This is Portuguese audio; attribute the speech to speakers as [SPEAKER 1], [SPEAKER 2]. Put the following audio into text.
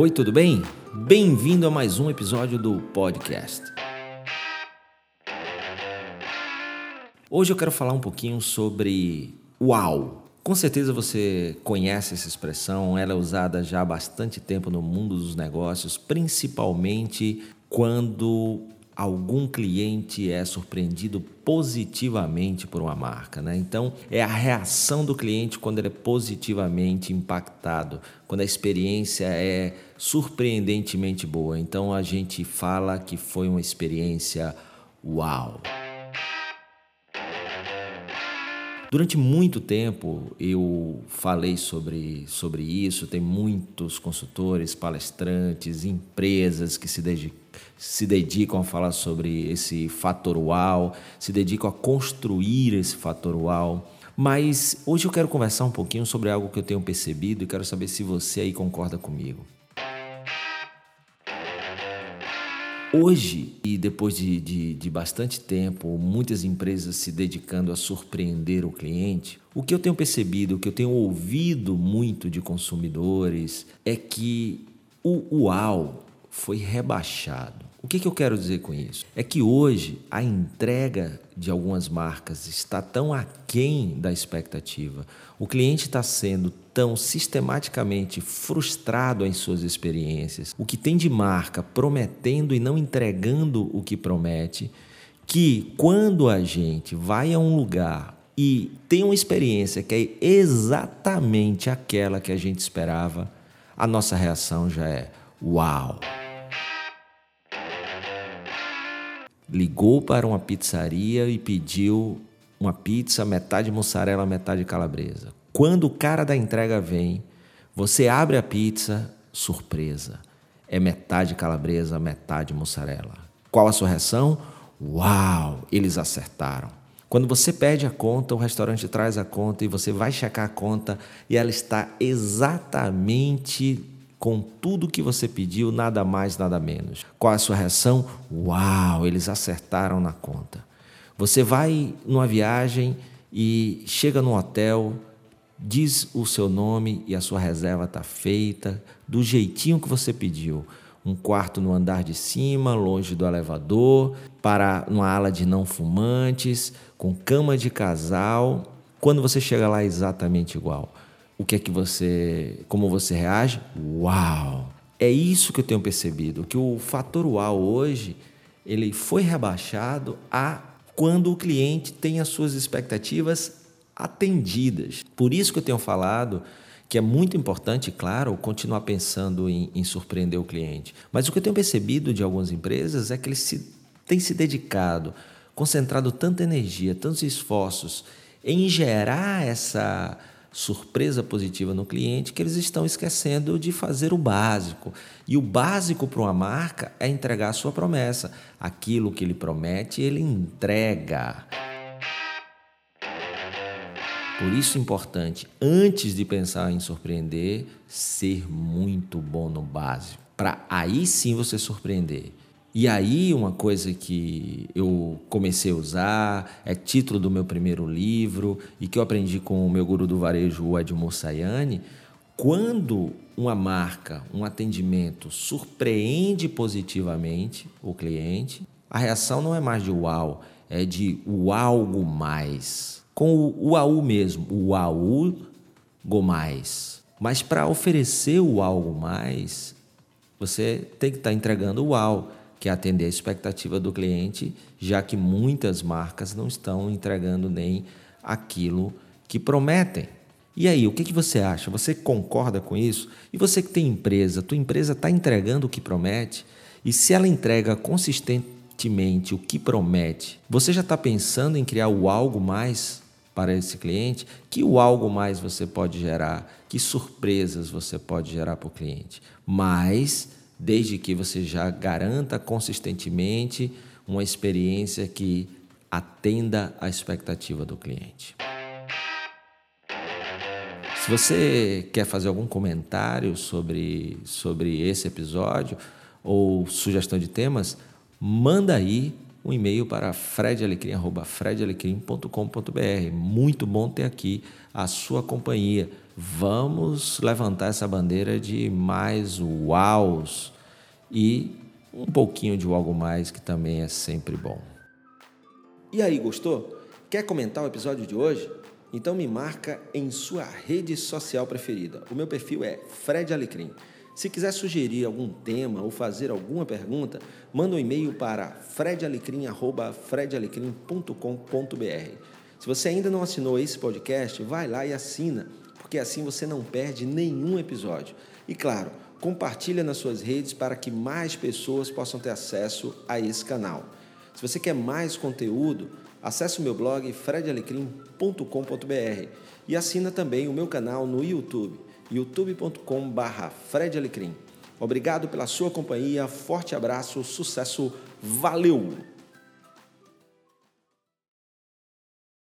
[SPEAKER 1] Oi, tudo bem? Bem-vindo a mais um episódio do podcast. Hoje eu quero falar um pouquinho sobre uau. Com certeza você conhece essa expressão, ela é usada já há bastante tempo no mundo dos negócios, principalmente quando algum cliente é surpreendido positivamente por uma marca. Né? Então, é a reação do cliente quando ele é positivamente impactado, quando a experiência é surpreendentemente boa. Então, a gente fala que foi uma experiência uau. Durante muito tempo eu falei sobre, sobre isso, tem muitos consultores, palestrantes, empresas que se, se dedicam a falar sobre esse fator uau, se dedicam a construir esse fator uau. Mas hoje eu quero conversar um pouquinho sobre algo que eu tenho percebido e quero saber se você aí concorda comigo. Hoje, e depois de, de, de, bastante tempo, muitas empresas se dedicando a surpreender o cliente, o que eu tenho percebido, o que eu tenho ouvido muito de consumidores é que o uau foi rebaixado. O que, que eu quero dizer com isso? É que hoje a entrega de algumas marcas está tão aquém da expectativa. O cliente está sendo tão sistematicamente frustrado em suas experiências. O que tem de marca prometendo e não entregando o que promete, que quando a gente vai a um lugar e tem uma experiência que é exatamente aquela que a gente esperava, a nossa reação já é: uau! Ligou para uma pizzaria e pediu uma pizza metade mussarela, metade calabresa. Quando o cara da entrega vem, você abre a pizza, surpresa. É metade calabresa, metade mussarela. Qual a sua reação? Uau, eles acertaram. Quando você pede a conta, o restaurante traz a conta e você vai checar a conta e ela está exatamente com tudo que você pediu, nada mais, nada menos. Qual a sua reação? Uau, eles acertaram na conta. Você vai numa viagem e chega no hotel, diz o seu nome e a sua reserva está feita do jeitinho que você pediu. Um quarto no andar de cima, longe do elevador, para uma ala de não fumantes, com cama de casal. Quando você chega lá é exatamente igual o que é que você, como você reage? Uau! É isso que eu tenho percebido, que o fator uau hoje, ele foi rebaixado a quando o cliente tem as suas expectativas atendidas. Por isso que eu tenho falado que é muito importante, claro, continuar pensando em, em surpreender o cliente. Mas o que eu tenho percebido de algumas empresas é que eles se, têm se dedicado, concentrado tanta energia, tantos esforços em gerar essa surpresa positiva no cliente que eles estão esquecendo de fazer o básico. E o básico para uma marca é entregar a sua promessa. Aquilo que ele promete, ele entrega. Por isso é importante, antes de pensar em surpreender, ser muito bom no básico, para aí sim você surpreender. E aí, uma coisa que eu comecei a usar, é título do meu primeiro livro e que eu aprendi com o meu guru do varejo, o Edmur Sayane, quando uma marca, um atendimento surpreende positivamente o cliente, a reação não é mais de uau, é de o algo mais. Com o uau mesmo, o algo mais. Mas para oferecer o algo mais, você tem que estar tá entregando o uau que é atender a expectativa do cliente, já que muitas marcas não estão entregando nem aquilo que prometem. E aí, o que, que você acha? Você concorda com isso? E você que tem empresa, tua empresa está entregando o que promete? E se ela entrega consistentemente o que promete, você já está pensando em criar o algo mais para esse cliente? Que o algo mais você pode gerar? Que surpresas você pode gerar para o cliente? Mas desde que você já garanta consistentemente uma experiência que atenda à expectativa do cliente. Se você quer fazer algum comentário sobre, sobre esse episódio ou sugestão de temas, manda aí um e-mail para fredalecrim.com.br. Muito bom ter aqui a sua companhia. Vamos levantar essa bandeira de mais uaus e um pouquinho de algo mais que também é sempre bom.
[SPEAKER 2] E aí, gostou? Quer comentar o episódio de hoje? Então me marca em sua rede social preferida. O meu perfil é Fred Alecrim. Se quiser sugerir algum tema ou fazer alguma pergunta, manda um e-mail para fredalecrim@fredalecrim.com.br. Se você ainda não assinou esse podcast, vai lá e assina, porque assim você não perde nenhum episódio. E claro, compartilha nas suas redes para que mais pessoas possam ter acesso a esse canal. Se você quer mais conteúdo, acesse o meu blog fredalecrim.com.br e assina também o meu canal no YouTube youtube.com/barra Obrigado pela sua companhia, forte abraço, sucesso, valeu!